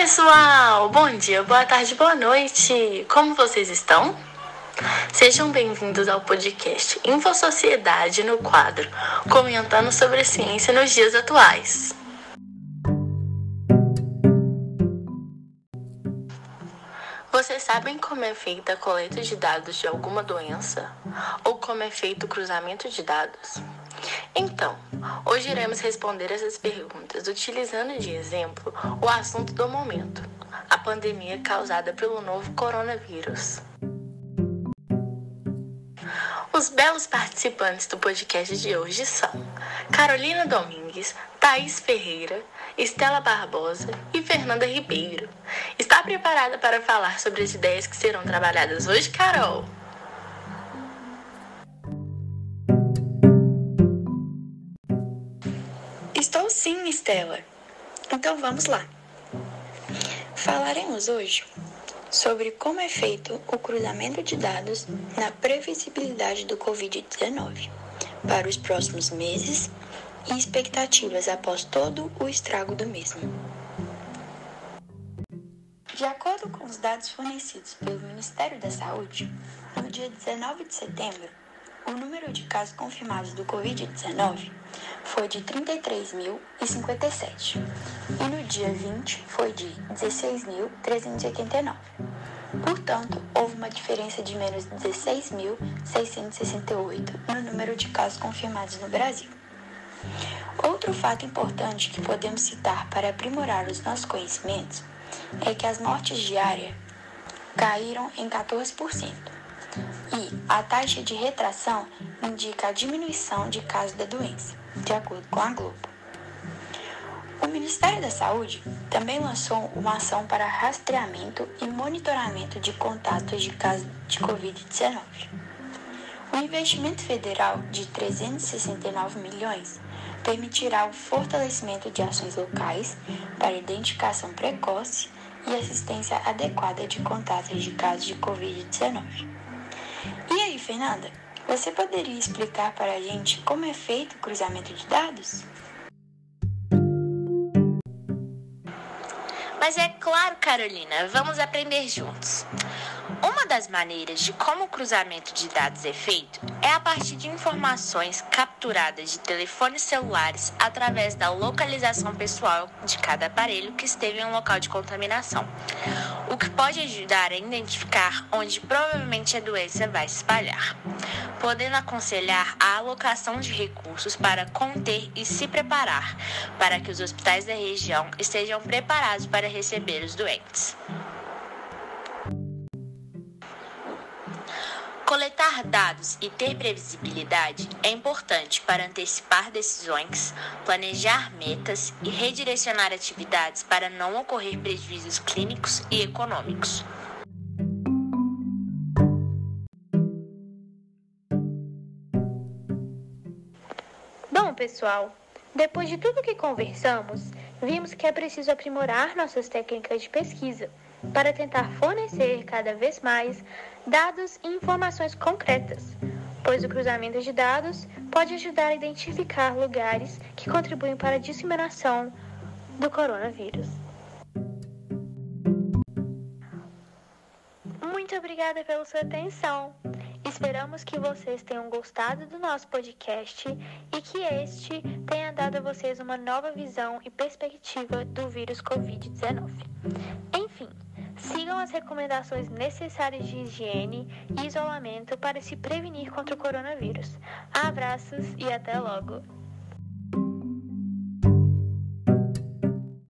pessoal! Bom dia, boa tarde, boa noite! Como vocês estão? Sejam bem-vindos ao podcast Infosociedade no quadro Comentando sobre a ciência nos dias atuais. Vocês sabem como é feita a coleta de dados de alguma doença? Ou como é feito o cruzamento de dados? Então, hoje iremos responder essas perguntas utilizando de exemplo o assunto do momento, a pandemia causada pelo novo coronavírus. Os belos participantes do podcast de hoje são Carolina Domingues, Thaís Ferreira, Estela Barbosa e Fernanda Ribeiro. Está preparada para falar sobre as ideias que serão trabalhadas hoje, Carol? Estou sim, Estela. Então vamos lá. Falaremos hoje sobre como é feito o cruzamento de dados na previsibilidade do Covid-19 para os próximos meses e expectativas após todo o estrago do mesmo. De acordo com os dados fornecidos pelo Ministério da Saúde, no dia 19 de setembro, o número de casos confirmados do Covid-19 foi de 33.057 e no dia 20 foi de 16.389. Portanto, houve uma diferença de menos 16.668 no número de casos confirmados no Brasil. Outro fato importante que podemos citar para aprimorar os nossos conhecimentos é que as mortes diárias caíram em 14% e a taxa de retração indica a diminuição de casos da doença, de acordo com a Globo. O Ministério da Saúde também lançou uma ação para rastreamento e monitoramento de contatos de casos de Covid-19. O investimento federal de 369 milhões permitirá o fortalecimento de ações locais para identificação precoce e assistência adequada de contatos de casos de Covid-19. E aí, Fernanda, você poderia explicar para a gente como é feito o cruzamento de dados? Mas é claro, Carolina, vamos aprender juntos. Das maneiras de como o cruzamento de dados é feito é a partir de informações capturadas de telefones celulares através da localização pessoal de cada aparelho que esteve em um local de contaminação, o que pode ajudar a identificar onde provavelmente a doença vai se espalhar, podendo aconselhar a alocação de recursos para conter e se preparar para que os hospitais da região estejam preparados para receber os doentes. Coletar dados e ter previsibilidade é importante para antecipar decisões, planejar metas e redirecionar atividades para não ocorrer prejuízos clínicos e econômicos. Bom, pessoal, depois de tudo que conversamos, vimos que é preciso aprimorar nossas técnicas de pesquisa para tentar fornecer cada vez mais dados e informações concretas, pois o cruzamento de dados pode ajudar a identificar lugares que contribuem para a disseminação do coronavírus. Muito obrigada pela sua atenção. Esperamos que vocês tenham gostado do nosso podcast e que este tenha dado a vocês uma nova visão e perspectiva do vírus Covid-19. Enfim, sigam as recomendações necessárias de higiene e isolamento para se prevenir contra o coronavírus. Abraços e até logo!